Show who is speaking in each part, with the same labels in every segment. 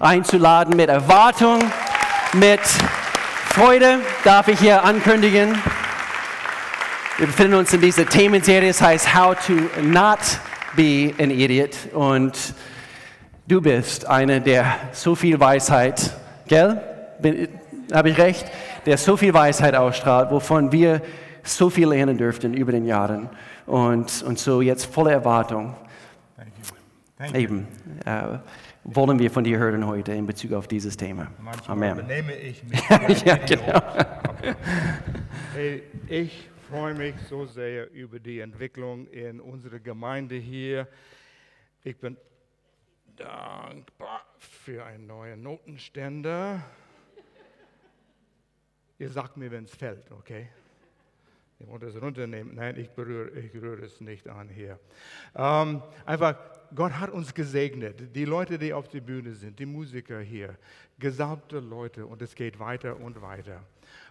Speaker 1: einzuladen mit Erwartung, mit Freude, darf ich hier ankündigen. Wir befinden uns in dieser Themenserie, das heißt How to Not Be an Idiot. Und du bist einer, der so viel Weisheit, gell? Habe ich recht? Der so viel Weisheit ausstrahlt, wovon wir so viel lernen dürften über den Jahren. Und, und so jetzt volle Erwartung. Thank you. Thank you. Eben. Äh, wollen wir von dir hören heute in Bezug auf dieses Thema.
Speaker 2: Manchmal Amen. benehme ich mich. ja, genau. Hey, ich freue mich so sehr über die Entwicklung in unserer Gemeinde hier. Ich bin dankbar für einen neuen Notenständer. Ihr sagt mir, wenn es fällt, okay? Ich wollte es runternehmen. Nein, ich berühre, ich rühre es nicht an hier. Ähm, einfach, Gott hat uns gesegnet. Die Leute, die auf der Bühne sind, die Musiker hier, gesalbte Leute und es geht weiter und weiter.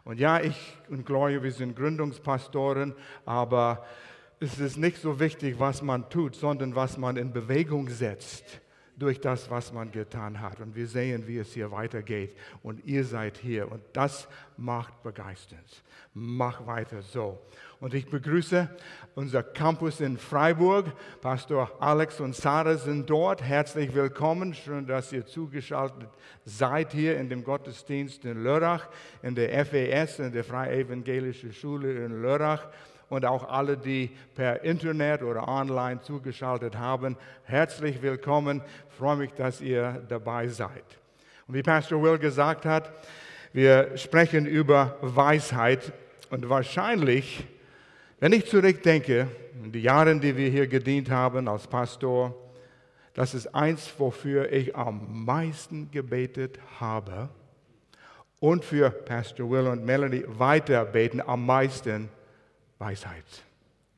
Speaker 2: Und ja, ich und Gloria, wir sind Gründungspastoren, aber es ist nicht so wichtig, was man tut, sondern was man in Bewegung setzt durch das, was man getan hat. Und wir sehen, wie es hier weitergeht. Und ihr seid hier. Und das macht begeisternd. Mach weiter so. Und ich begrüße unser Campus in Freiburg. Pastor Alex und Sarah sind dort. Herzlich willkommen. Schön, dass ihr zugeschaltet seid hier in dem Gottesdienst in Lörrach, in der FES, in der Freie Evangelische Schule in Lörrach und auch alle, die per Internet oder online zugeschaltet haben. Herzlich willkommen. Ich freue mich, dass ihr dabei seid. Und wie Pastor Will gesagt hat, wir sprechen über Weisheit und wahrscheinlich, wenn ich zurückdenke, in die Jahre, die wir hier gedient haben als Pastor, das ist eins, wofür ich am meisten gebetet habe und für Pastor Will und Melanie weiter beten am meisten Weisheit.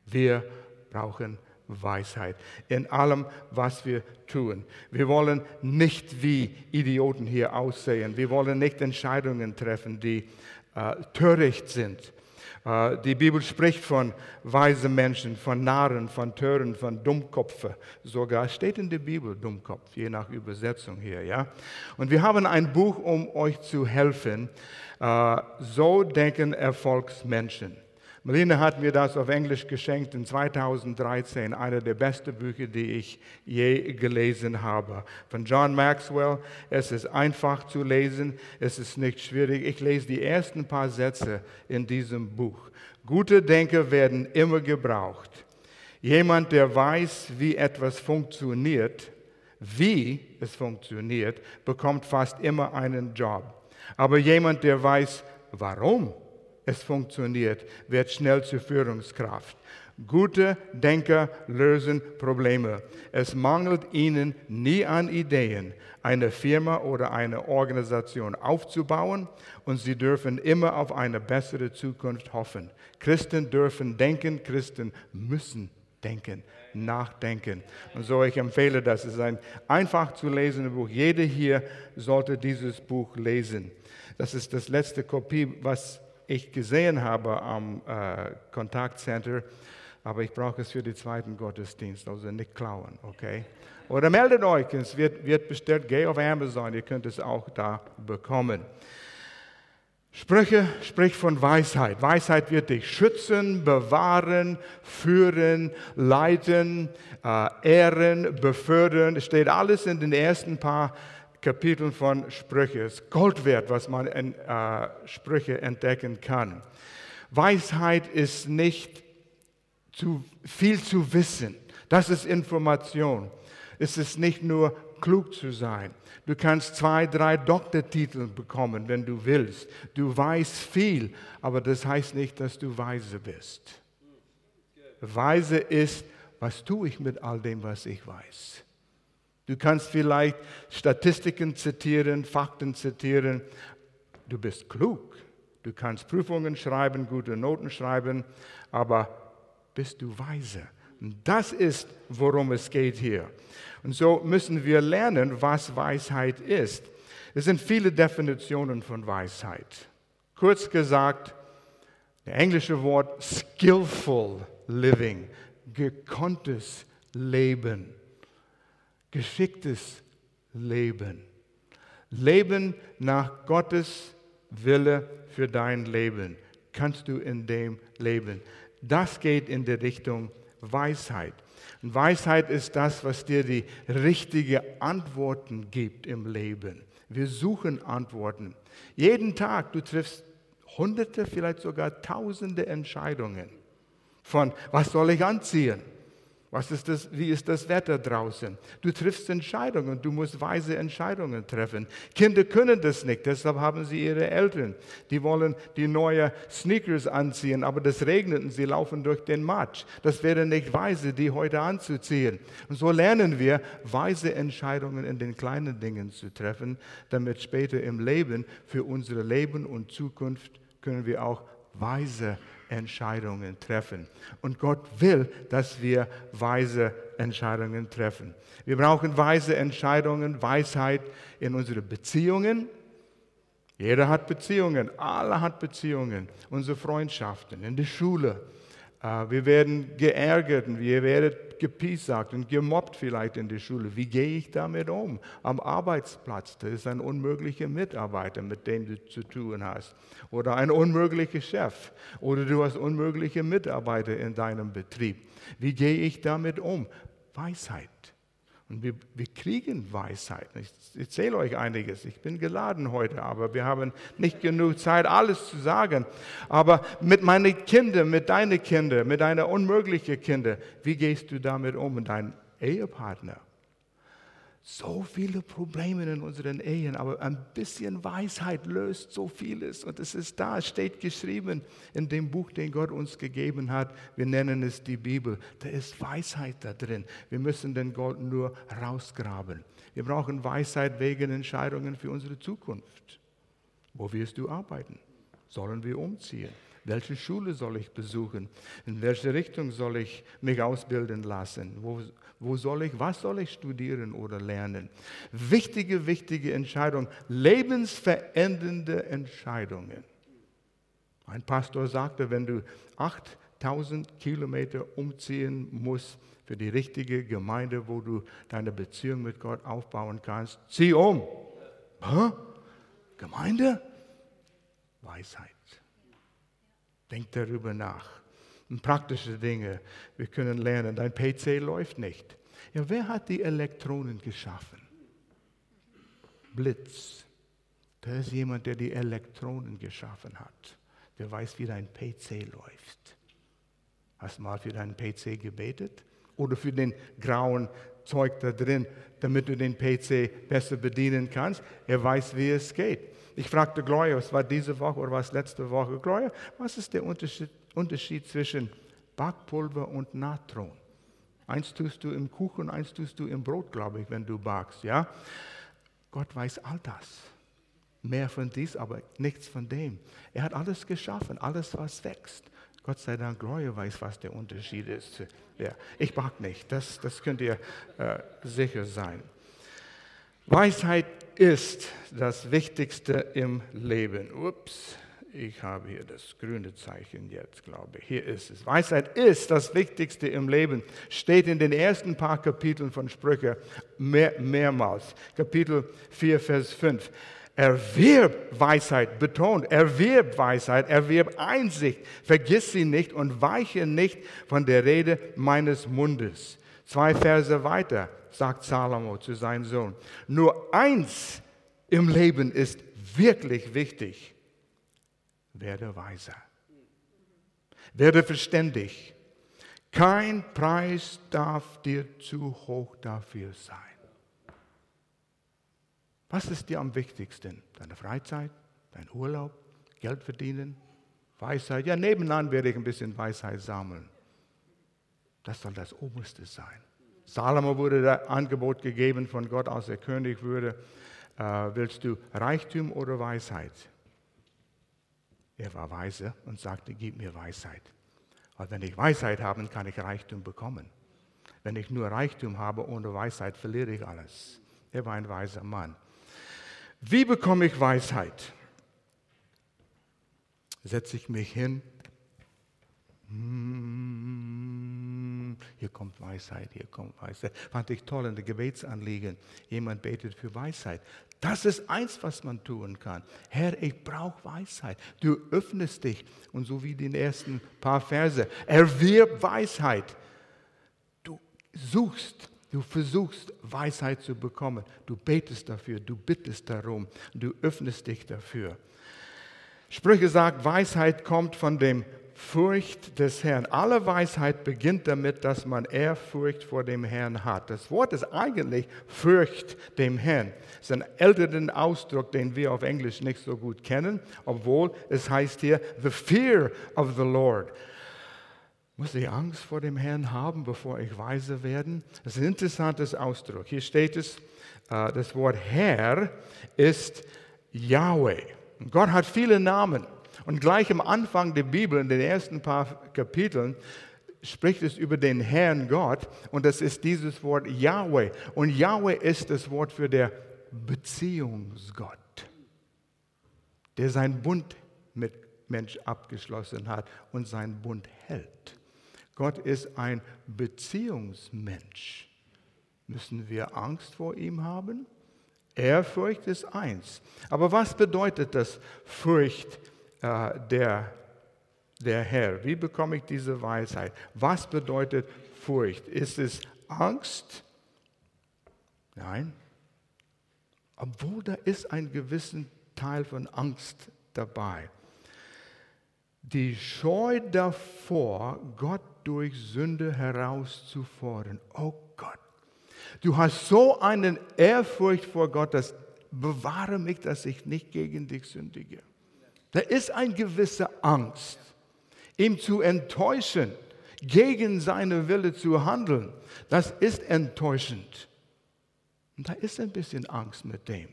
Speaker 2: Wir brauchen Weisheit in allem, was wir tun. Wir wollen nicht wie Idioten hier aussehen. Wir wollen nicht Entscheidungen treffen, die äh, töricht sind. Äh, die Bibel spricht von weisen Menschen, von Narren, von Tören, von Dummkopfe. Sogar steht in der Bibel Dummkopf, je nach Übersetzung hier. Ja? Und wir haben ein Buch, um euch zu helfen. Äh, so denken Erfolgsmenschen. Melina hat mir das auf Englisch geschenkt in 2013, einer der besten Bücher, die ich je gelesen habe. Von John Maxwell. Es ist einfach zu lesen, es ist nicht schwierig. Ich lese die ersten paar Sätze in diesem Buch. Gute Denker werden immer gebraucht. Jemand, der weiß, wie etwas funktioniert, wie es funktioniert, bekommt fast immer einen Job. Aber jemand, der weiß, warum es funktioniert, wird schnell zur Führungskraft. Gute Denker lösen Probleme. Es mangelt ihnen nie an Ideen, eine Firma oder eine Organisation aufzubauen und sie dürfen immer auf eine bessere Zukunft hoffen. Christen dürfen denken, Christen müssen denken, nachdenken. Und so ich empfehle das. Es ist ein einfach zu lesendes Buch. Jeder hier sollte dieses Buch lesen. Das ist das letzte Kopie, was ich gesehen habe am äh, Kontaktcenter, aber ich brauche es für den zweiten Gottesdienst, also nicht klauen, okay? Oder meldet euch, es wird, wird bestellt, geh auf Amazon, ihr könnt es auch da bekommen. Sprüche spricht von Weisheit. Weisheit wird dich schützen, bewahren, führen, leiten, äh, ehren, befördern. Es steht alles in den ersten paar Kapiteln von Sprüche. Es ist Gold wert, was man in äh, Sprüche entdecken kann. Weisheit ist nicht zu viel zu wissen. Das ist Information. Es ist nicht nur klug zu sein. Du kannst zwei, drei Doktortitel bekommen, wenn du willst. Du weißt viel, aber das heißt nicht, dass du weise bist. Weise ist, was tue ich mit all dem, was ich weiß? Du kannst vielleicht Statistiken zitieren, Fakten zitieren. Du bist klug. Du kannst Prüfungen schreiben, gute Noten schreiben, aber bist du weise? Das ist, worum es geht hier. Und so müssen wir lernen, was Weisheit ist. Es sind viele Definitionen von Weisheit. Kurz gesagt, das englische Wort skillful living, gekonntes Leben geschicktes Leben. Leben nach Gottes Wille für dein Leben. Kannst du in dem leben? Das geht in die Richtung Weisheit. Und Weisheit ist das, was dir die richtigen Antworten gibt im Leben. Wir suchen Antworten. Jeden Tag, du triffst hunderte, vielleicht sogar tausende Entscheidungen von, was soll ich anziehen? Was ist das, wie ist das Wetter draußen? Du triffst Entscheidungen, du musst weise Entscheidungen treffen. Kinder können das nicht, deshalb haben sie ihre Eltern. Die wollen die neue Sneakers anziehen, aber das regnet und sie laufen durch den Matsch. Das wäre nicht weise, die heute anzuziehen. Und so lernen wir, weise Entscheidungen in den kleinen Dingen zu treffen, damit später im Leben, für unser Leben und Zukunft, können wir auch weise Entscheidungen treffen. Und Gott will, dass wir weise Entscheidungen treffen. Wir brauchen weise Entscheidungen, Weisheit in unseren Beziehungen. Jeder hat Beziehungen, alle hat Beziehungen, unsere Freundschaften, in der Schule. Äh, wir werden geärgert wir werden gepiesackt und gemobbt vielleicht in der Schule. Wie gehe ich damit um? Am Arbeitsplatz, da ist ein unmöglicher Mitarbeiter, mit dem du zu tun hast. Oder ein unmöglicher Chef. Oder du hast unmögliche Mitarbeiter in deinem Betrieb. Wie gehe ich damit um? Weisheit. Und wir, wir kriegen Weisheit. Ich erzähle euch einiges. Ich bin geladen heute, aber wir haben nicht genug Zeit, alles zu sagen. Aber mit meinen Kindern, mit deinen Kindern, mit deiner unmöglichen Kinder, wie gehst du damit um? Und dein Ehepartner? So viele Probleme in unseren Ehen, aber ein bisschen Weisheit löst so vieles. Und es ist da, es steht geschrieben in dem Buch, den Gott uns gegeben hat. Wir nennen es die Bibel. Da ist Weisheit da drin. Wir müssen den Gott nur rausgraben. Wir brauchen Weisheit wegen Entscheidungen für unsere Zukunft. Wo wirst du arbeiten? Sollen wir umziehen? Welche Schule soll ich besuchen? In welche Richtung soll ich mich ausbilden lassen? Wo, wo soll ich, was soll ich studieren oder lernen? Wichtige, wichtige Entscheidungen, lebensverändernde Entscheidungen. Ein Pastor sagte, wenn du 8000 Kilometer umziehen musst für die richtige Gemeinde, wo du deine Beziehung mit Gott aufbauen kannst, zieh um. Hä? Gemeinde? Weisheit. Denk darüber nach praktische Dinge. Wir können lernen, dein PC läuft nicht. Ja, wer hat die Elektronen geschaffen? Blitz. Da ist jemand, der die Elektronen geschaffen hat. Der weiß, wie dein PC läuft. Hast du mal für deinen PC gebetet? Oder für den grauen Zeug da drin, damit du den PC besser bedienen kannst? Er weiß, wie es geht. Ich fragte Gloria, was war diese Woche oder was letzte Woche? Gloria, was ist der Unterschied Unterschied zwischen Backpulver und Natron. Eins tust du im Kuchen, eins tust du im Brot, glaube ich, wenn du backst. Ja? Gott weiß all das. Mehr von dies, aber nichts von dem. Er hat alles geschaffen, alles, was wächst. Gott sei Dank, Gloria weiß, was der Unterschied ist. Ja, ich back nicht, das, das könnt ihr äh, sicher sein. Weisheit ist das Wichtigste im Leben. Ups. Ich habe hier das grüne Zeichen jetzt, glaube ich. Hier ist es. Weisheit ist das Wichtigste im Leben. Steht in den ersten paar Kapiteln von Sprüche mehr, mehrmals. Kapitel 4, Vers 5. Erwirb Weisheit, betont, erwirb Weisheit, erwirb Einsicht, vergiss sie nicht und weiche nicht von der Rede meines Mundes. Zwei Verse weiter sagt Salomo zu seinem Sohn, nur eins im Leben ist wirklich wichtig werde weiser. Werde verständig. Kein Preis darf dir zu hoch dafür sein. Was ist dir am wichtigsten? Deine Freizeit, dein Urlaub, Geld verdienen, Weisheit? Ja, nebenan werde ich ein bisschen Weisheit sammeln. Das soll das Oberste sein. Salomo wurde das Angebot gegeben von Gott, als er König wurde. Äh, willst du Reichtum oder Weisheit? Er war weise und sagte, gib mir Weisheit. Weil wenn ich Weisheit habe, kann ich Reichtum bekommen. Wenn ich nur Reichtum habe ohne Weisheit, verliere ich alles. Er war ein weiser Mann. Wie bekomme ich Weisheit? Setze ich mich hin? Hm, hier kommt Weisheit, hier kommt Weisheit. Fand ich toll in der Gebetsanliegen. Jemand betet für Weisheit. Das ist eins, was man tun kann. Herr, ich brauche Weisheit. Du öffnest dich. Und so wie die ersten paar Verse, erwirb Weisheit. Du suchst, du versuchst Weisheit zu bekommen. Du betest dafür, du bittest darum, du öffnest dich dafür. Sprüche sagt, Weisheit kommt von dem Furcht des Herrn. Alle Weisheit beginnt damit, dass man Ehrfurcht vor dem Herrn hat. Das Wort ist eigentlich Furcht dem Herrn. Es ist ein älteren Ausdruck, den wir auf Englisch nicht so gut kennen, obwohl es heißt hier the fear of the Lord. Muss ich Angst vor dem Herrn haben, bevor ich weise werde? Das ist ein interessantes Ausdruck. Hier steht es, äh, das Wort Herr ist Yahweh. Gott hat viele Namen. Und gleich am Anfang der Bibel, in den ersten paar Kapiteln, spricht es über den Herrn Gott und das ist dieses Wort Yahweh. Und Yahweh ist das Wort für der Beziehungsgott, der seinen Bund mit Mensch abgeschlossen hat und seinen Bund hält. Gott ist ein Beziehungsmensch. Müssen wir Angst vor ihm haben? Ehrfurcht ist eins. Aber was bedeutet das Furcht äh, der, der Herr? Wie bekomme ich diese Weisheit? Was bedeutet Furcht? Ist es Angst? Nein. Obwohl da ist ein gewissen Teil von Angst dabei. Die Scheu davor, Gott durch Sünde herauszufordern. Oh Gott, du hast so eine Ehrfurcht vor Gott, dass bewahre mich, dass ich nicht gegen dich sündige. Da ist eine gewisse Angst, ihm zu enttäuschen, gegen seine Wille zu handeln. Das ist enttäuschend. Und da ist ein bisschen Angst mit dem.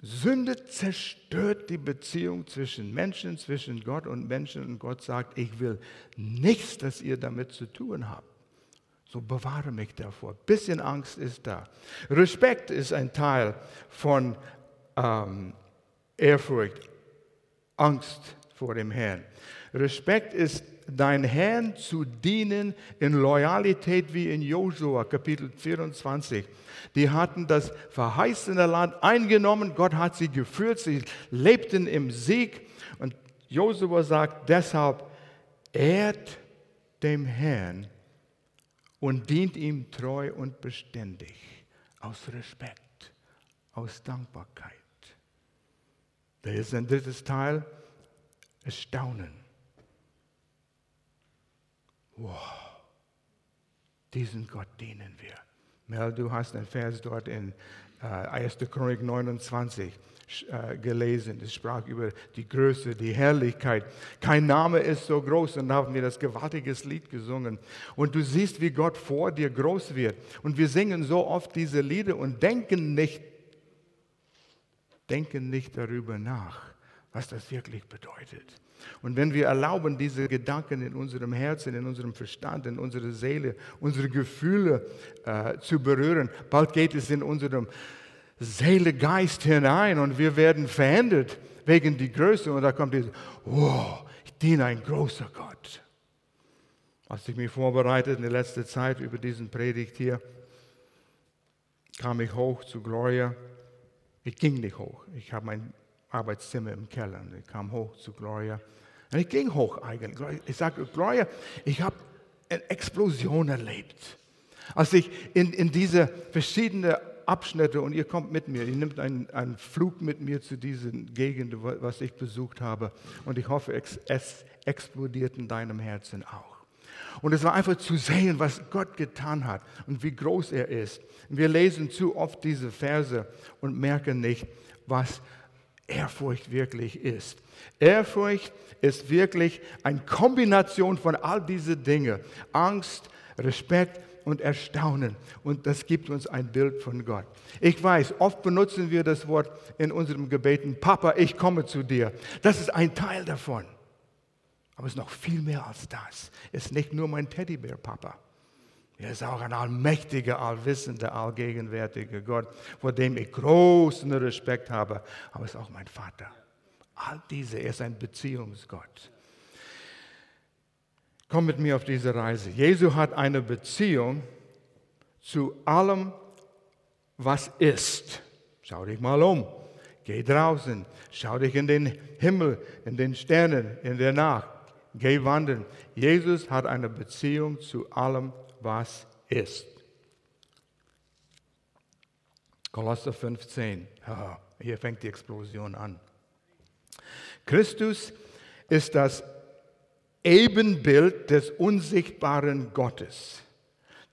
Speaker 2: Sünde zerstört die Beziehung zwischen Menschen, zwischen Gott und Menschen. Und Gott sagt, ich will nichts, das ihr damit zu tun habt. So bewahre mich davor. Bisschen Angst ist da. Respekt ist ein Teil von ähm, Ehrfurcht. Angst vor dem Herrn. Respekt ist dein Herrn zu dienen in Loyalität wie in Josua Kapitel 24. Die hatten das verheißene Land eingenommen, Gott hat sie geführt, sie lebten im Sieg und Josua sagt deshalb, ehrt dem Herrn und dient ihm treu und beständig aus Respekt, aus Dankbarkeit. Da ist ein drittes Teil, Erstaunen. Wow, diesen Gott dienen wir. Mel, du hast einen Vers dort in äh, 1. Chronik 29 äh, gelesen. Es sprach über die Größe, die Herrlichkeit. Kein Name ist so groß. Und da haben wir das gewaltiges Lied gesungen. Und du siehst, wie Gott vor dir groß wird. Und wir singen so oft diese Lieder und denken nicht, denken nicht darüber nach, was das wirklich bedeutet. Und wenn wir erlauben, diese Gedanken in unserem Herzen, in unserem Verstand, in unserer Seele, unsere Gefühle äh, zu berühren, bald geht es in unserem Seele, Geist hinein und wir werden verändert wegen die Größe. Und da kommt dieses, wow, ich diene ein großer Gott. Als ich mich vorbereitet in der letzten Zeit über diesen Predigt hier, kam ich hoch zu Gloria. Ich ging nicht hoch. Ich habe mein Arbeitszimmer im Keller. Und ich kam hoch zu Gloria. Und ich ging hoch eigentlich. Ich sagte, Gloria, ich habe eine Explosion erlebt. Als ich in, in diese verschiedenen Abschnitte, und ihr kommt mit mir, ihr nehmt einen, einen Flug mit mir zu diesen Gegenden, was ich besucht habe. Und ich hoffe, es explodiert in deinem Herzen auch. Und es war einfach zu sehen, was Gott getan hat und wie groß er ist. Wir lesen zu oft diese Verse und merken nicht, was Ehrfurcht wirklich ist. Ehrfurcht ist wirklich eine Kombination von all diesen Dingen. Angst, Respekt und Erstaunen. Und das gibt uns ein Bild von Gott. Ich weiß, oft benutzen wir das Wort in unserem Gebeten, Papa, ich komme zu dir. Das ist ein Teil davon. Aber es ist noch viel mehr als das. Es ist nicht nur mein Teddybär, Papa. Er ist auch ein allmächtiger, allwissender, allgegenwärtiger Gott, vor dem ich großen Respekt habe. Aber er ist auch mein Vater. All diese, er ist ein Beziehungsgott. Komm mit mir auf diese Reise. Jesu hat eine Beziehung zu allem, was ist. Schau dich mal um. Geh draußen. Schau dich in den Himmel, in den Sternen, in der Nacht. Geh wandern. Jesus hat eine Beziehung zu allem, was ist. Kolosser 15. hier fängt die Explosion an. Christus ist das Ebenbild des unsichtbaren Gottes,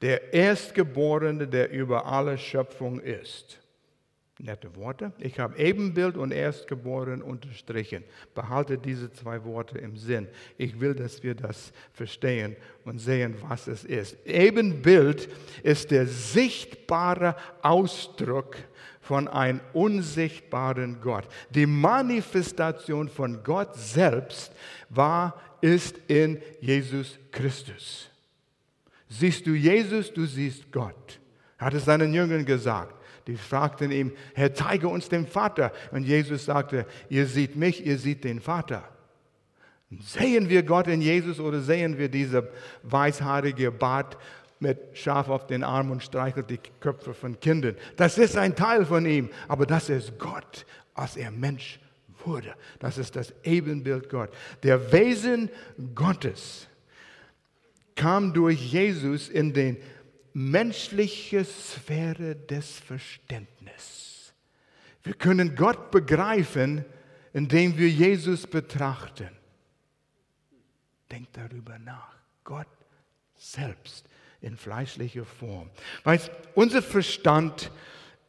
Speaker 2: der Erstgeborene, der über alle Schöpfung ist. Nette Worte. Ich habe Ebenbild und Erstgeboren unterstrichen. Behalte diese zwei Worte im Sinn. Ich will, dass wir das verstehen und sehen, was es ist. Ebenbild ist der sichtbare Ausdruck von einem unsichtbaren Gott. Die Manifestation von Gott selbst war, ist in Jesus Christus. Siehst du Jesus, du siehst Gott. Hat es seinen Jüngern gesagt. Die fragten ihm, Herr, zeige uns den Vater. Und Jesus sagte, ihr seht mich, ihr seht den Vater. Sehen wir Gott in Jesus oder sehen wir diese weißhaarige Bart mit Schaf auf den Arm und streichelt die Köpfe von Kindern? Das ist ein Teil von ihm, aber das ist Gott, als er Mensch wurde. Das ist das Ebenbild Gott. Der Wesen Gottes kam durch Jesus in den menschliche Sphäre des Verständnisses. Wir können Gott begreifen, indem wir Jesus betrachten. Denk darüber nach. Gott selbst in fleischlicher Form. Weißt, unser Verstand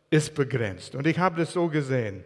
Speaker 2: ist begrenzt. Und ich habe das so gesehen.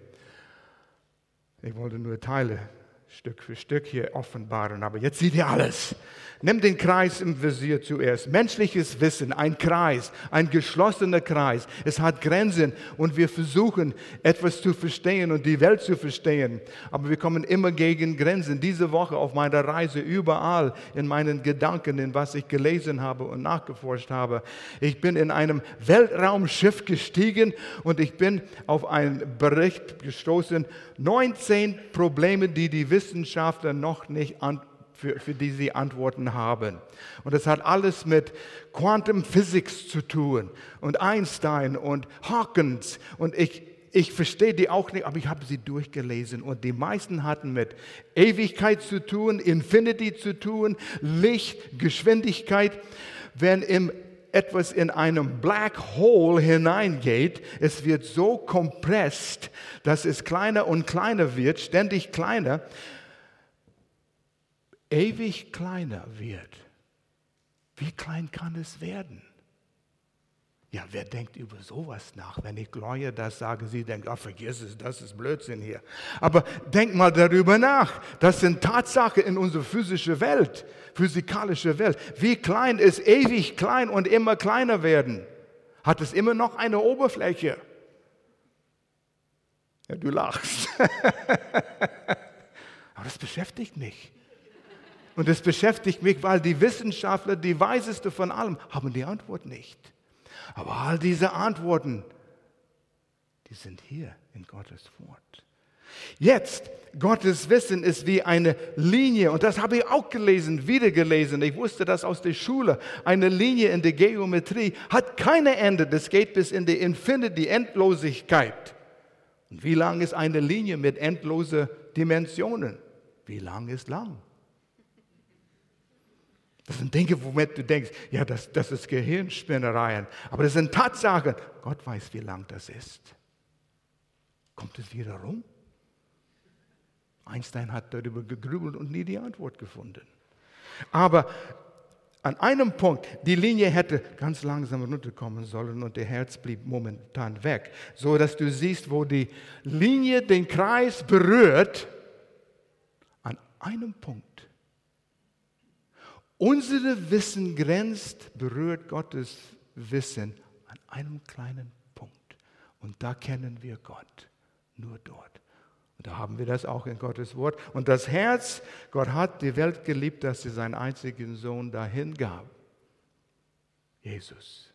Speaker 2: Ich wollte nur Teile Stück für Stück hier offenbaren, aber jetzt seht ihr alles. Nimm den Kreis im Visier zuerst. Menschliches Wissen, ein Kreis, ein geschlossener Kreis. Es hat Grenzen und wir versuchen etwas zu verstehen und die Welt zu verstehen. Aber wir kommen immer gegen Grenzen. Diese Woche auf meiner Reise überall in meinen Gedanken, in was ich gelesen habe und nachgeforscht habe. Ich bin in einem Weltraumschiff gestiegen und ich bin auf einen Bericht gestoßen. 19 Probleme, die die Wissenschaftler noch nicht an für, für die sie Antworten haben. Und das hat alles mit Quantum Physics zu tun und Einstein und Hawkins. Und ich, ich verstehe die auch nicht, aber ich habe sie durchgelesen. Und die meisten hatten mit Ewigkeit zu tun, Infinity zu tun, Licht, Geschwindigkeit. Wenn im etwas in einem Black Hole hineingeht, es wird so kompresst, dass es kleiner und kleiner wird, ständig kleiner ewig kleiner wird, wie klein kann es werden? Ja, wer denkt über sowas nach? Wenn ich Gloria das sage, sie denkt, ach, vergiss es, das ist Blödsinn hier. Aber denk mal darüber nach. Das sind Tatsachen in unserer physischen Welt, physikalische Welt. Wie klein ist ewig klein und immer kleiner werden? Hat es immer noch eine Oberfläche? Ja, du lachst. Aber das beschäftigt mich. Und das beschäftigt mich, weil die Wissenschaftler, die weiseste von allem, haben die Antwort nicht. Aber all diese Antworten, die sind hier in Gottes Wort. Jetzt, Gottes Wissen ist wie eine Linie, und das habe ich auch gelesen, wieder gelesen. Ich wusste das aus der Schule. Eine Linie in der Geometrie hat keine Ende, das geht bis in die Infinity, Endlosigkeit. Und wie lang ist eine Linie mit endlosen Dimensionen? Wie lang ist lang? Das sind Dinge, womit du denkst, ja, das, das ist Gehirnspinnereien. Aber das sind Tatsachen. Gott weiß, wie lang das ist. Kommt es wieder rum? Einstein hat darüber gegrübelt und nie die Antwort gefunden. Aber an einem Punkt, die Linie hätte ganz langsam runterkommen sollen und der Herz blieb momentan weg, so dass du siehst, wo die Linie den Kreis berührt. An einem Punkt unser Wissen grenzt, berührt Gottes Wissen an einem kleinen Punkt. Und da kennen wir Gott, nur dort. Und da haben wir das auch in Gottes Wort. Und das Herz, Gott hat die Welt geliebt, dass er seinen einzigen Sohn dahin gab. Jesus,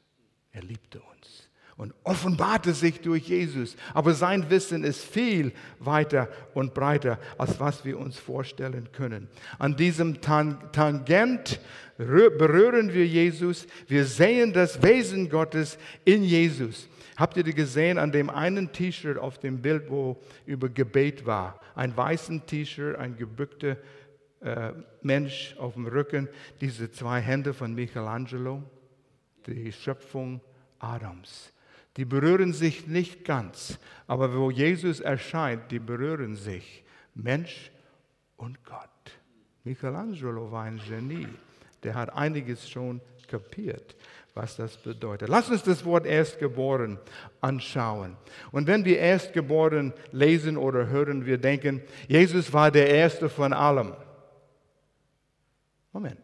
Speaker 2: er liebte uns. Und offenbarte sich durch Jesus. Aber sein Wissen ist viel weiter und breiter, als was wir uns vorstellen können. An diesem Tangent berühren wir Jesus. Wir sehen das Wesen Gottes in Jesus. Habt ihr gesehen an dem einen T-Shirt auf dem Bild, wo über Gebet war? Ein weißen T-Shirt, ein gebückter äh, Mensch auf dem Rücken, diese zwei Hände von Michelangelo, die Schöpfung Adams. Die berühren sich nicht ganz, aber wo Jesus erscheint, die berühren sich. Mensch und Gott. Michelangelo war ein Genie. Der hat einiges schon kapiert, was das bedeutet. Lass uns das Wort Erstgeboren anschauen. Und wenn wir Erstgeboren lesen oder hören, wir denken, Jesus war der Erste von allem. Moment,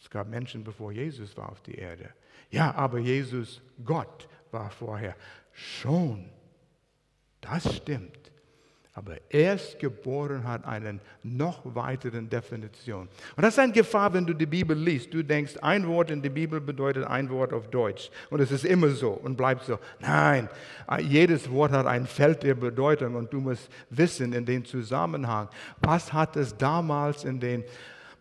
Speaker 2: es gab Menschen, bevor Jesus war auf die Erde. Ja, aber Jesus, Gott, war vorher. Schon, das stimmt. Aber Erstgeboren hat eine noch weiteren Definition. Und das ist eine Gefahr, wenn du die Bibel liest. Du denkst, ein Wort in der Bibel bedeutet ein Wort auf Deutsch. Und es ist immer so und bleibt so. Nein, jedes Wort hat ein Feld der Bedeutung und du musst wissen in dem Zusammenhang, was hat es damals in den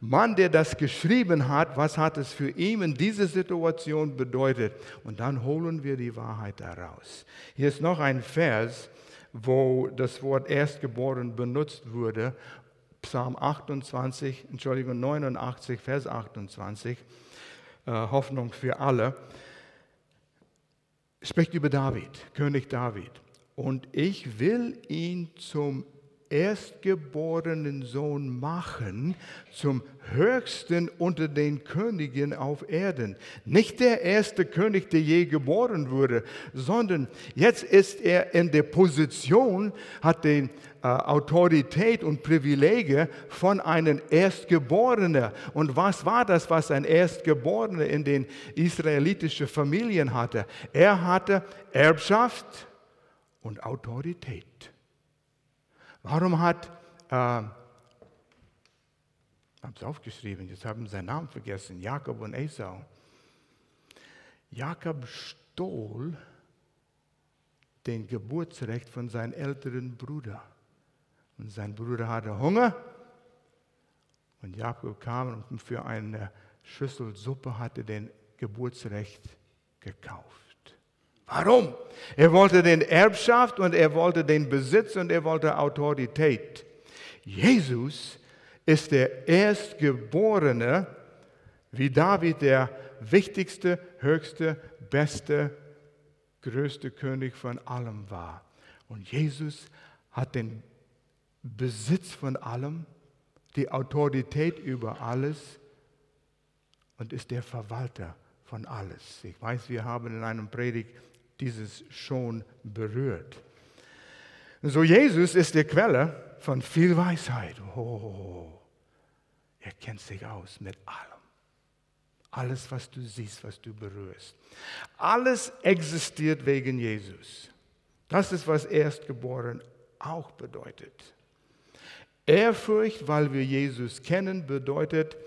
Speaker 2: Mann, der das geschrieben hat, was hat es für ihn in dieser Situation bedeutet. Und dann holen wir die Wahrheit daraus. Hier ist noch ein Vers, wo das Wort Erstgeboren benutzt wurde. Psalm 28, Entschuldigung, 89, Vers 28, äh, Hoffnung für alle, spricht über David, König David. Und ich will ihn zum erstgeborenen Sohn machen zum höchsten unter den Königen auf Erden. Nicht der erste König, der je geboren wurde, sondern jetzt ist er in der Position, hat die äh, Autorität und Privilege von einem Erstgeborenen. Und was war das, was ein Erstgeborener in den israelitischen Familien hatte? Er hatte Erbschaft und Autorität. Warum hat, äh, habe es aufgeschrieben, jetzt haben seinen Namen vergessen, Jakob und Esau. Jakob stohl den Geburtsrecht von seinem älteren Bruder. Und sein Bruder hatte Hunger. Und Jakob kam und für eine Schüssel Suppe hatte den Geburtsrecht gekauft. Warum? Er wollte den Erbschaft und er wollte den Besitz und er wollte Autorität. Jesus ist der Erstgeborene, wie David der wichtigste, höchste, beste, größte König von allem war. Und Jesus hat den Besitz von allem, die Autorität über alles und ist der Verwalter von alles. Ich weiß, wir haben in einem Predigt dieses schon berührt. So Jesus ist die Quelle von viel Weisheit. Oh, er kennt sich aus mit allem. Alles, was du siehst, was du berührst. Alles existiert wegen Jesus. Das ist, was Erstgeboren auch bedeutet. Ehrfurcht, weil wir Jesus kennen, bedeutet,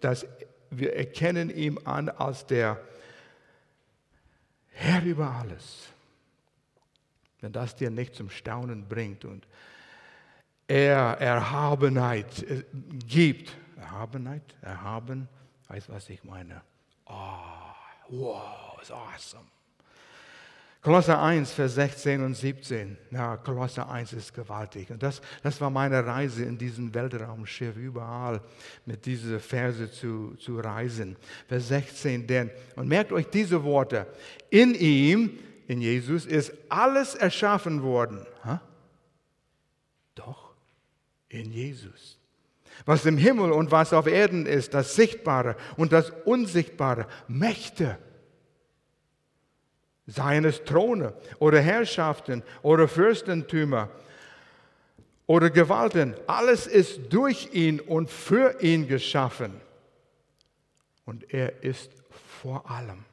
Speaker 2: dass wir erkennen ihn an als der Herr über alles. Wenn das dir nicht zum Staunen bringt und er Erhabenheit äh, gibt, Erhabenheit, erhaben, weißt was ich meine? Oh, wow, ist awesome. Kolosser 1, Vers 16 und 17. Ja, Kolosser 1 ist gewaltig. Und das, das war meine Reise in diesem Weltraumschiff, überall mit diesen Verse zu, zu reisen. Vers 16, denn, und merkt euch diese Worte, in ihm, in Jesus, ist alles erschaffen worden. Ha? Doch, in Jesus. Was im Himmel und was auf Erden ist, das Sichtbare und das Unsichtbare, Mächte, seien es Throne oder Herrschaften oder Fürstentümer oder Gewalten. Alles ist durch ihn und für ihn geschaffen. Und er ist vor allem.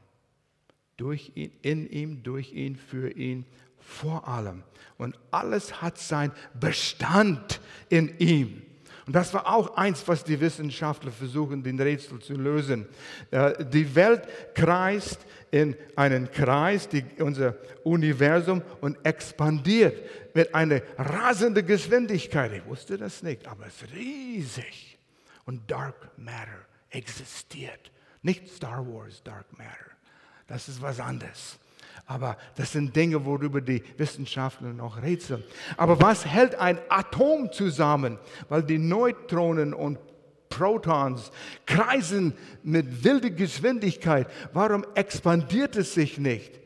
Speaker 2: Durch ihn, in ihm, durch ihn, für ihn, vor allem. Und alles hat seinen Bestand in ihm. Und das war auch eins, was die Wissenschaftler versuchen, den Rätsel zu lösen. Äh, die Welt kreist in einen Kreis, die, unser Universum, und expandiert mit einer rasenden Geschwindigkeit. Ich wusste das nicht, aber es ist riesig. Und Dark Matter existiert. Nicht Star Wars Dark Matter. Das ist was anderes. Aber das sind Dinge, worüber die Wissenschaftler noch rätseln. Aber was hält ein Atom zusammen? Weil die Neutronen und Protons kreisen mit wilder Geschwindigkeit. Warum expandiert es sich nicht?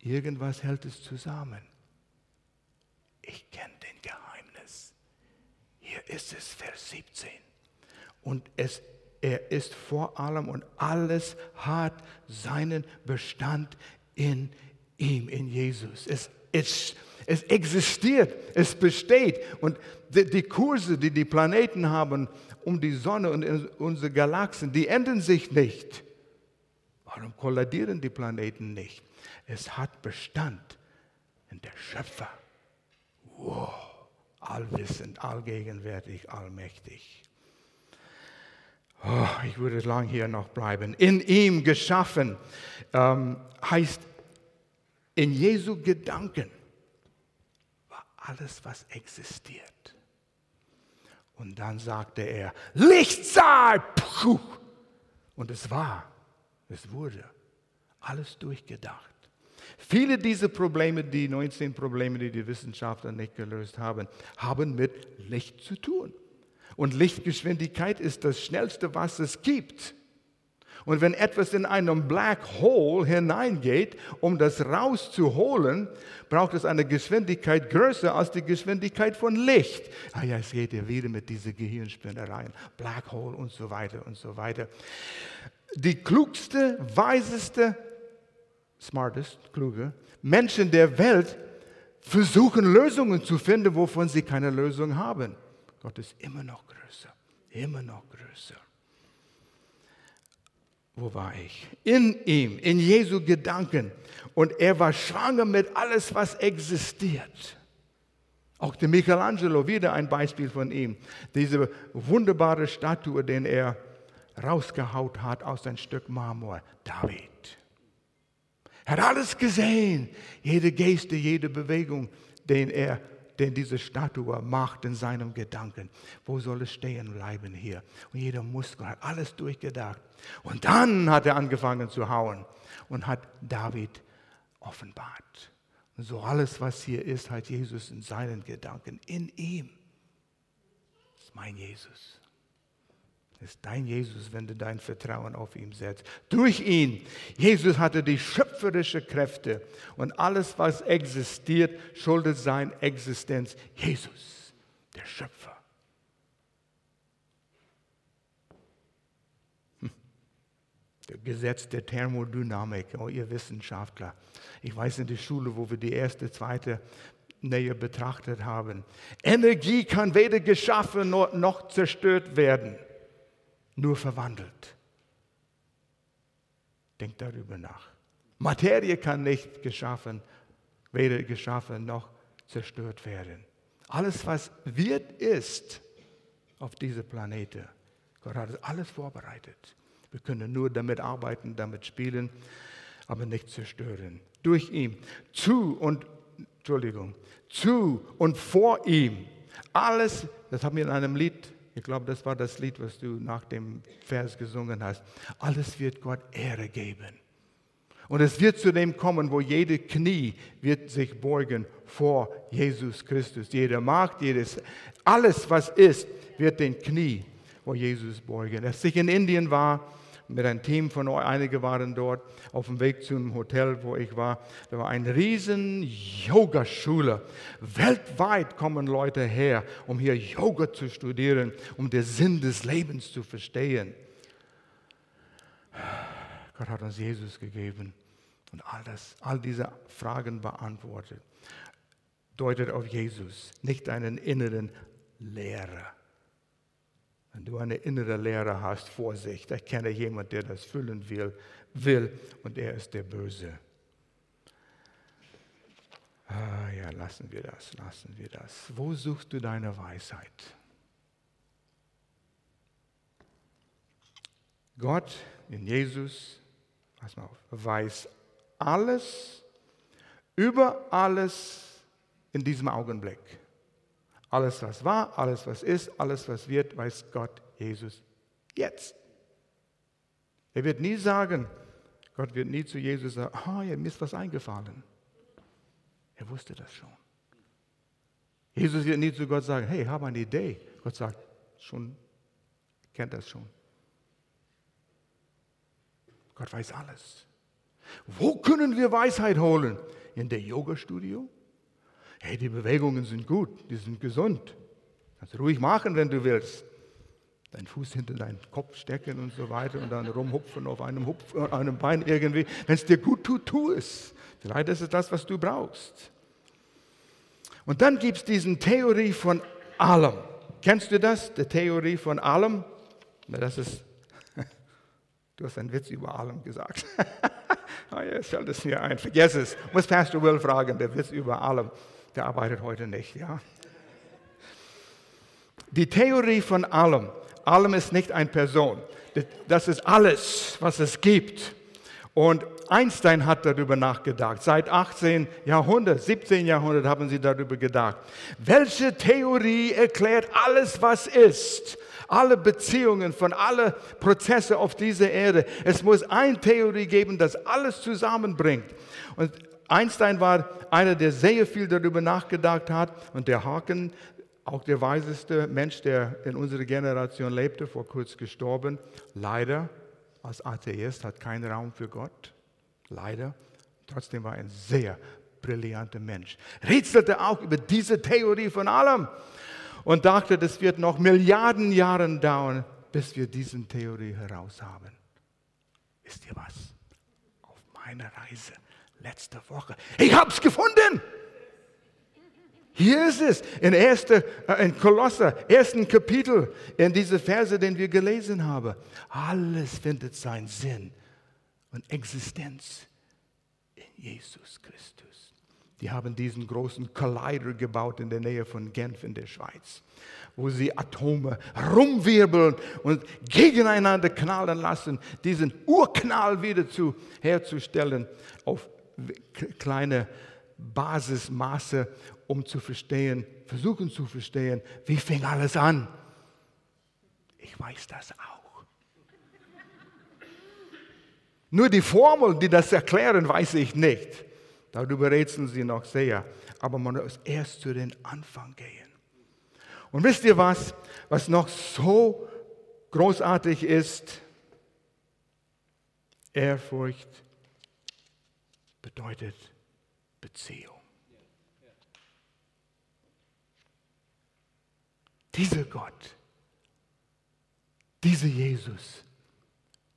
Speaker 2: Irgendwas hält es zusammen. Ich kenne den Geheimnis. Hier ist es, Vers 17. Und es, er ist vor allem und alles hat seinen Bestand in ihm, in Jesus. Es, es, es existiert, es besteht. Und die, Kurse, die die Planeten haben um die Sonne und unsere Galaxien, die ändern sich nicht. Warum kollidieren die Planeten nicht? Es hat Bestand in der Schöpfer. Wow, allwissend, allgegenwärtig, allmächtig. Oh, ich würde lang hier noch bleiben. In ihm geschaffen ähm, heißt in Jesu Gedanken alles, was existiert. Und dann sagte er, Licht sei! Und es war, es wurde alles durchgedacht. Viele dieser Probleme, die 19 Probleme, die die Wissenschaftler nicht gelöst haben, haben mit Licht zu tun. Und Lichtgeschwindigkeit ist das Schnellste, was es gibt. Und wenn etwas in einem Black Hole hineingeht, um das rauszuholen, braucht es eine Geschwindigkeit größer als die Geschwindigkeit von Licht. Ah ja, es geht ja wieder mit diesen Gehirnspinnereien. Black Hole und so weiter und so weiter. Die klugste, weiseste, smartest, kluge Menschen der Welt versuchen Lösungen zu finden, wovon sie keine Lösung haben. Gott ist immer noch größer, immer noch größer wo war ich? In ihm, in Jesu Gedanken. Und er war schwanger mit alles, was existiert. Auch der Michelangelo, wieder ein Beispiel von ihm. Diese wunderbare Statue, den er rausgehaut hat aus einem Stück Marmor. David. Er hat alles gesehen. Jede Geste, jede Bewegung, den er den diese Statue macht in seinem Gedanken. Wo soll es stehen bleiben hier? Und jeder Muskel hat alles durchgedacht. Und dann hat er angefangen zu hauen und hat David offenbart. Und so alles, was hier ist, hat Jesus in seinen Gedanken, in ihm. Das ist mein Jesus ist dein Jesus, wenn du dein Vertrauen auf ihn setzt. Durch ihn. Jesus hatte die schöpferische Kräfte und alles, was existiert, schuldet sein Existenz. Jesus, der Schöpfer. Hm. Das Gesetz der Thermodynamik, oh, ihr Wissenschaftler. Ich weiß in der Schule, wo wir die erste, zweite näher betrachtet haben. Energie kann weder geschaffen noch zerstört werden nur verwandelt. Denkt darüber nach. Materie kann nicht geschaffen, weder geschaffen noch zerstört werden. Alles, was wird, ist auf dieser Planete. Gott hat alles vorbereitet. Wir können nur damit arbeiten, damit spielen, aber nicht zerstören. Durch ihn. Zu und, Entschuldigung, zu und vor ihm. Alles, das haben wir in einem Lied ich glaube, das war das Lied, was du nach dem Vers gesungen hast. Alles wird Gott Ehre geben. Und es wird zu dem kommen, wo jede Knie wird sich beugen vor Jesus Christus. Jede Macht, jedes, alles, was ist, wird den Knie vor Jesus beugen. Als ich in Indien war, mit einem Team von euch, einige waren dort auf dem Weg zum Hotel, wo ich war. Da war eine riesen Yogaschule. Weltweit kommen Leute her, um hier Yoga zu studieren, um den Sinn des Lebens zu verstehen. Gott hat uns Jesus gegeben und all, das, all diese Fragen beantwortet. Deutet auf Jesus, nicht einen inneren Lehrer. Wenn du eine innere Lehre hast, Vorsicht, ich kenne jemanden, der das füllen will, will und er ist der Böse. Ah, ja, lassen wir das, lassen wir das. Wo suchst du deine Weisheit? Gott in Jesus, pass mal auf, weiß alles, über alles in diesem Augenblick. Alles, was war, alles, was ist, alles, was wird, weiß Gott, Jesus, jetzt. Er wird nie sagen, Gott wird nie zu Jesus sagen, ah, oh, mir ist was eingefallen. Er wusste das schon. Jesus wird nie zu Gott sagen, hey, habe eine Idee. Gott sagt, schon, kennt das schon. Gott weiß alles. Wo können wir Weisheit holen? In der Yoga-Studio? Hey, die Bewegungen sind gut, die sind gesund. Kannst ruhig machen, wenn du willst. Deinen Fuß hinter deinen Kopf stecken und so weiter und dann rumhupfen auf einem, Hupf, äh, einem Bein irgendwie. Wenn es dir gut tut, tu es. Vielleicht ist es das, was du brauchst. Und dann gibt es diese Theorie von allem. Kennst du das? Die Theorie von allem? Das ist, du hast einen Witz über allem gesagt. oh, jetzt fällt es mir ein. Vergiss es. Muss Pastor Will fragen, der Witz über allem. Der arbeitet heute nicht, ja. Die Theorie von allem. Allem ist nicht eine Person. Das ist alles, was es gibt. Und Einstein hat darüber nachgedacht. Seit 18 Jahrhundert, 17 Jahrhundert haben sie darüber gedacht. Welche Theorie erklärt alles, was ist? Alle Beziehungen von alle Prozesse auf dieser Erde. Es muss eine Theorie geben, das alles zusammenbringt. Und Einstein war einer, der sehr viel darüber nachgedacht hat. Und der Haken, auch der weiseste Mensch, der in unserer Generation lebte, vor kurzem gestorben, leider als Atheist, hat keinen Raum für Gott. Leider. Trotzdem war er ein sehr brillanter Mensch. Rätselte auch über diese Theorie von allem und dachte, das wird noch Milliarden Jahre dauern, bis wir diese Theorie heraus haben. Wisst ihr was? Auf meiner Reise letzte Woche, ich habe es gefunden. Hier ist es, in, erste, äh, in Kolosser, ersten Kapitel, in diese Verse, den wir gelesen haben. Alles findet seinen Sinn und Existenz in Jesus Christus. Die haben diesen großen Collider gebaut in der Nähe von Genf in der Schweiz, wo sie Atome rumwirbeln und gegeneinander knallen lassen, diesen Urknall wieder zu, herzustellen auf kleine Basismaße um zu verstehen, versuchen zu verstehen, wie fing alles an. Ich weiß das auch. Nur die Formeln, die das erklären, weiß ich nicht. Darüber rätseln sie noch sehr. Aber man muss erst zu den Anfang gehen. Und wisst ihr was, was noch so großartig ist? Ehrfurcht bedeutet Beziehung. Dieser Gott, dieser Jesus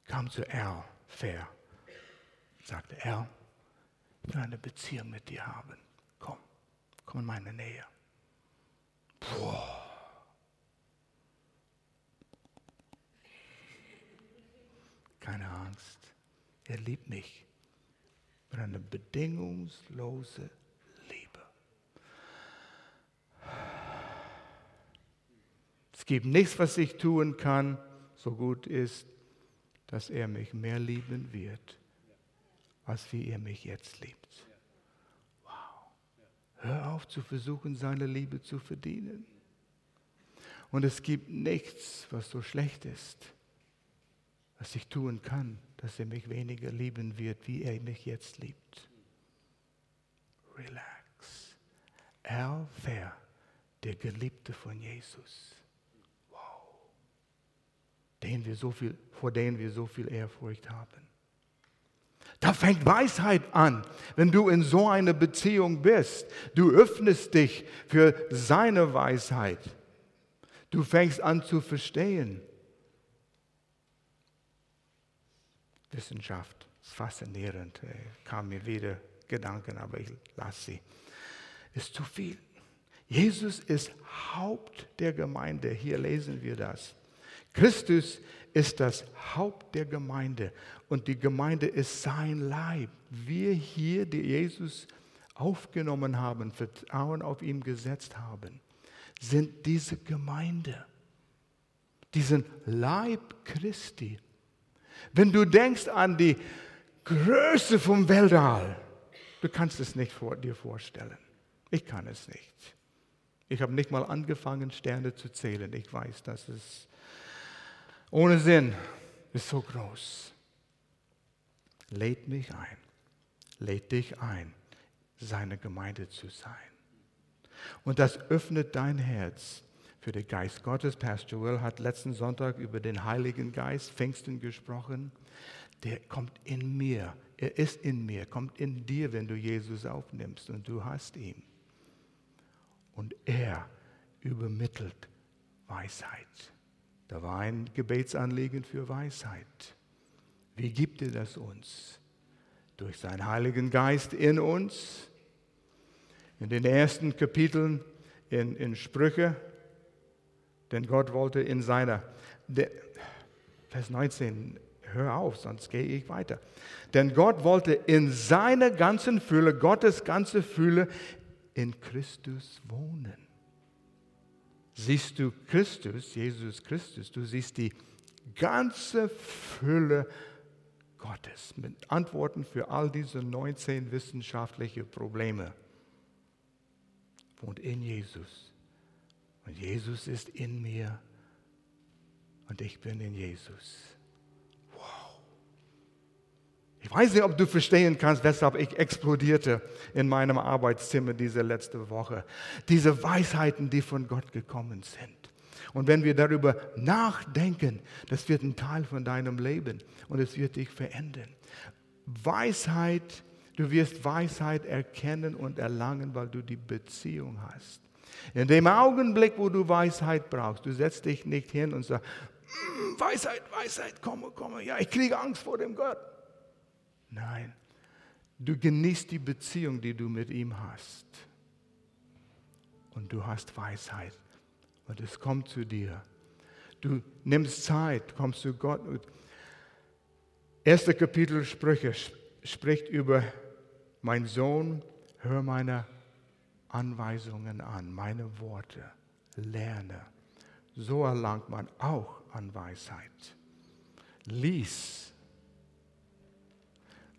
Speaker 2: kam zu Al Fair sagte, Al, ich will eine Beziehung mit dir haben. Komm, komm in meine Nähe. Boah. Keine Angst, er liebt mich mit einer bedingungslosen gibt nichts, was ich tun kann, so gut ist, dass er mich mehr lieben wird, als wie er mich jetzt liebt. Wow. Hör auf zu versuchen, seine Liebe zu verdienen. Und es gibt nichts, was so schlecht ist, was ich tun kann, dass er mich weniger lieben wird, wie er mich jetzt liebt. Relax. Al Fair, der Geliebte von Jesus den wir so viel, vor denen wir so viel Ehrfurcht haben. Da fängt Weisheit an, wenn du in so einer Beziehung bist. Du öffnest dich für seine Weisheit. Du fängst an zu verstehen. Wissenschaft ist faszinierend. Kam mir wieder Gedanken, aber ich lasse sie. Ist zu viel. Jesus ist Haupt der Gemeinde. Hier lesen wir das. Christus ist das Haupt der Gemeinde und die Gemeinde ist sein Leib. Wir hier, die Jesus aufgenommen haben, Vertrauen auf ihn gesetzt haben, sind diese Gemeinde, diesen Leib Christi. Wenn du denkst an die Größe vom Weltall, du kannst es nicht vor dir vorstellen. Ich kann es nicht. Ich habe nicht mal angefangen, Sterne zu zählen. Ich weiß, dass es ohne Sinn ist so groß. Lädt mich ein, lädt dich ein, seine Gemeinde zu sein. Und das öffnet dein Herz für den Geist Gottes. Pastor Will hat letzten Sonntag über den Heiligen Geist, Pfingsten gesprochen. Der kommt in mir, er ist in mir, kommt in dir, wenn du Jesus aufnimmst und du hast ihn. Und er übermittelt Weisheit. Da war ein Gebetsanliegen für Weisheit. Wie gibt er das uns? Durch seinen Heiligen Geist in uns. In den ersten Kapiteln in, in Sprüche denn Gott wollte in seiner, de, Vers 19, hör auf, sonst gehe ich weiter. Denn Gott wollte in seiner ganzen Fülle, Gottes ganze Fülle, in Christus wohnen. Siehst du Christus, Jesus Christus, du siehst die ganze Fülle Gottes mit Antworten für all diese 19 wissenschaftliche Probleme. Wohnt in Jesus. Und Jesus ist in mir und ich bin in Jesus. Wow. Ich weiß nicht, ob du verstehen kannst, weshalb ich explodierte in meinem Arbeitszimmer diese letzte Woche. Diese Weisheiten, die von Gott gekommen sind. Und wenn wir darüber nachdenken, das wird ein Teil von deinem Leben und es wird dich verändern. Weisheit, du wirst Weisheit erkennen und erlangen, weil du die Beziehung hast. In dem Augenblick, wo du Weisheit brauchst, du setzt dich nicht hin und sagst, mm, Weisheit, Weisheit, komme, komme, ja, ich kriege Angst vor dem Gott. Nein, du genießt die Beziehung, die du mit ihm hast. Und du hast Weisheit. Und es kommt zu dir. Du nimmst Zeit, kommst zu Gott. Erste Kapitel Sprüche spricht über, mein Sohn, hör meine Anweisungen an, meine Worte, lerne. So erlangt man auch an Weisheit. Lies.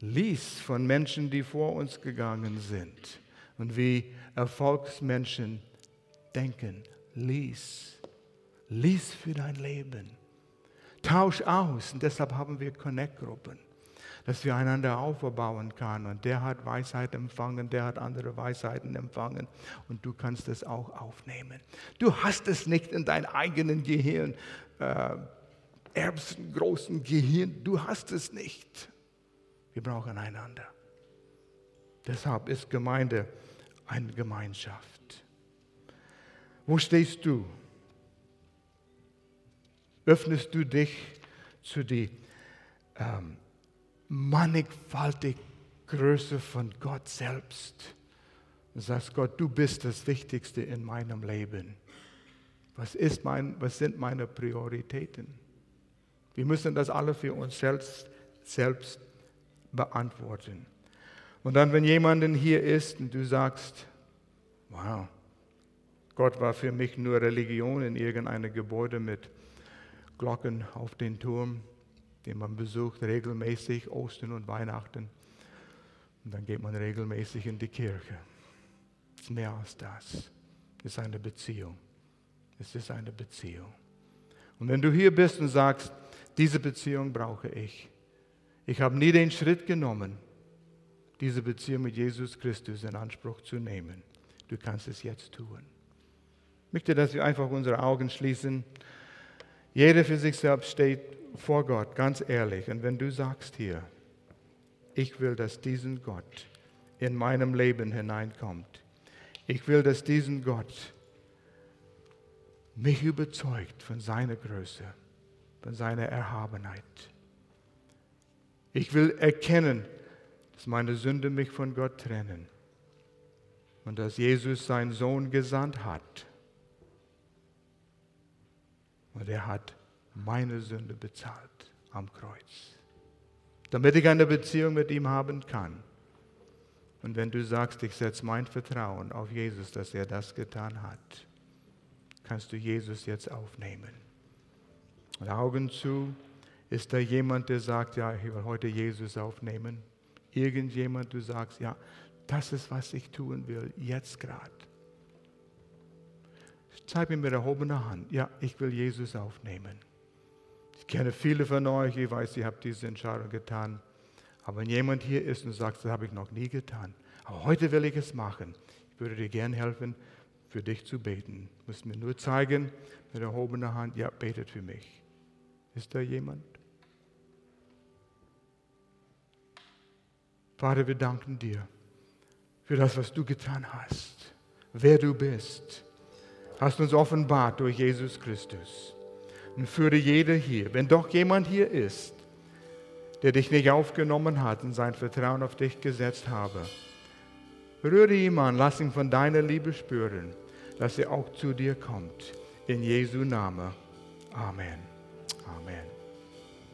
Speaker 2: Lies von Menschen, die vor uns gegangen sind und wie Erfolgsmenschen denken. Lies. Lies für dein Leben. Tausch aus. Und deshalb haben wir Connect-Gruppen dass wir einander aufbauen können. Und der hat Weisheit empfangen, der hat andere Weisheiten empfangen und du kannst es auch aufnehmen. Du hast es nicht in deinem eigenen Gehirn, äh, erbsengroßen Gehirn, du hast es nicht. Wir brauchen einander. Deshalb ist Gemeinde eine Gemeinschaft. Wo stehst du? Öffnest du dich zu die ähm, mannigfaltig Größe von Gott selbst. Du sagst, Gott, du bist das Wichtigste in meinem Leben. Was, ist mein, was sind meine Prioritäten? Wir müssen das alle für uns selbst, selbst beantworten. Und dann, wenn jemand hier ist und du sagst, wow, Gott war für mich nur Religion in irgendeinem Gebäude mit Glocken auf den Turm, den man besucht regelmäßig Ostern und Weihnachten. Und dann geht man regelmäßig in die Kirche. Es ist mehr als das. Es ist eine Beziehung. Es ist eine Beziehung. Und wenn du hier bist und sagst, diese Beziehung brauche ich. Ich habe nie den Schritt genommen, diese Beziehung mit Jesus Christus in Anspruch zu nehmen. Du kannst es jetzt tun. Ich möchte, dass wir einfach unsere Augen schließen. Jeder für sich selbst steht vor Gott, ganz ehrlich, und wenn du sagst hier, ich will, dass diesen Gott in meinem Leben hineinkommt, ich will, dass diesen Gott mich überzeugt von seiner Größe, von seiner Erhabenheit. Ich will erkennen, dass meine Sünde mich von Gott trennen und dass Jesus seinen Sohn gesandt hat. Und er hat meine Sünde bezahlt am Kreuz, damit ich eine Beziehung mit ihm haben kann. Und wenn du sagst, ich setze mein Vertrauen auf Jesus, dass er das getan hat, kannst du Jesus jetzt aufnehmen. Und Augen zu, Ist da jemand, der sagt, ja, ich will heute Jesus aufnehmen? Irgendjemand, du sagst, ja, das ist, was ich tun will, jetzt gerade. Zeig mir mit erhobener Hand, ja, ich will Jesus aufnehmen. Ich kenne viele von euch, ich weiß, ihr habt diese Entscheidung getan. Aber wenn jemand hier ist und sagt, das habe ich noch nie getan, aber heute will ich es machen, ich würde dir gern helfen, für dich zu beten. Du musst mir nur zeigen mit erhobener Hand, ja, betet für mich. Ist da jemand? Vater, wir danken dir für das, was du getan hast, wer du bist. Hast uns offenbart durch Jesus Christus. Und führe jeder hier, wenn doch jemand hier ist, der dich nicht aufgenommen hat und sein Vertrauen auf dich gesetzt habe, rühre ihn an, lass ihn von deiner Liebe spüren, dass er auch zu dir kommt. In Jesu Name. Amen.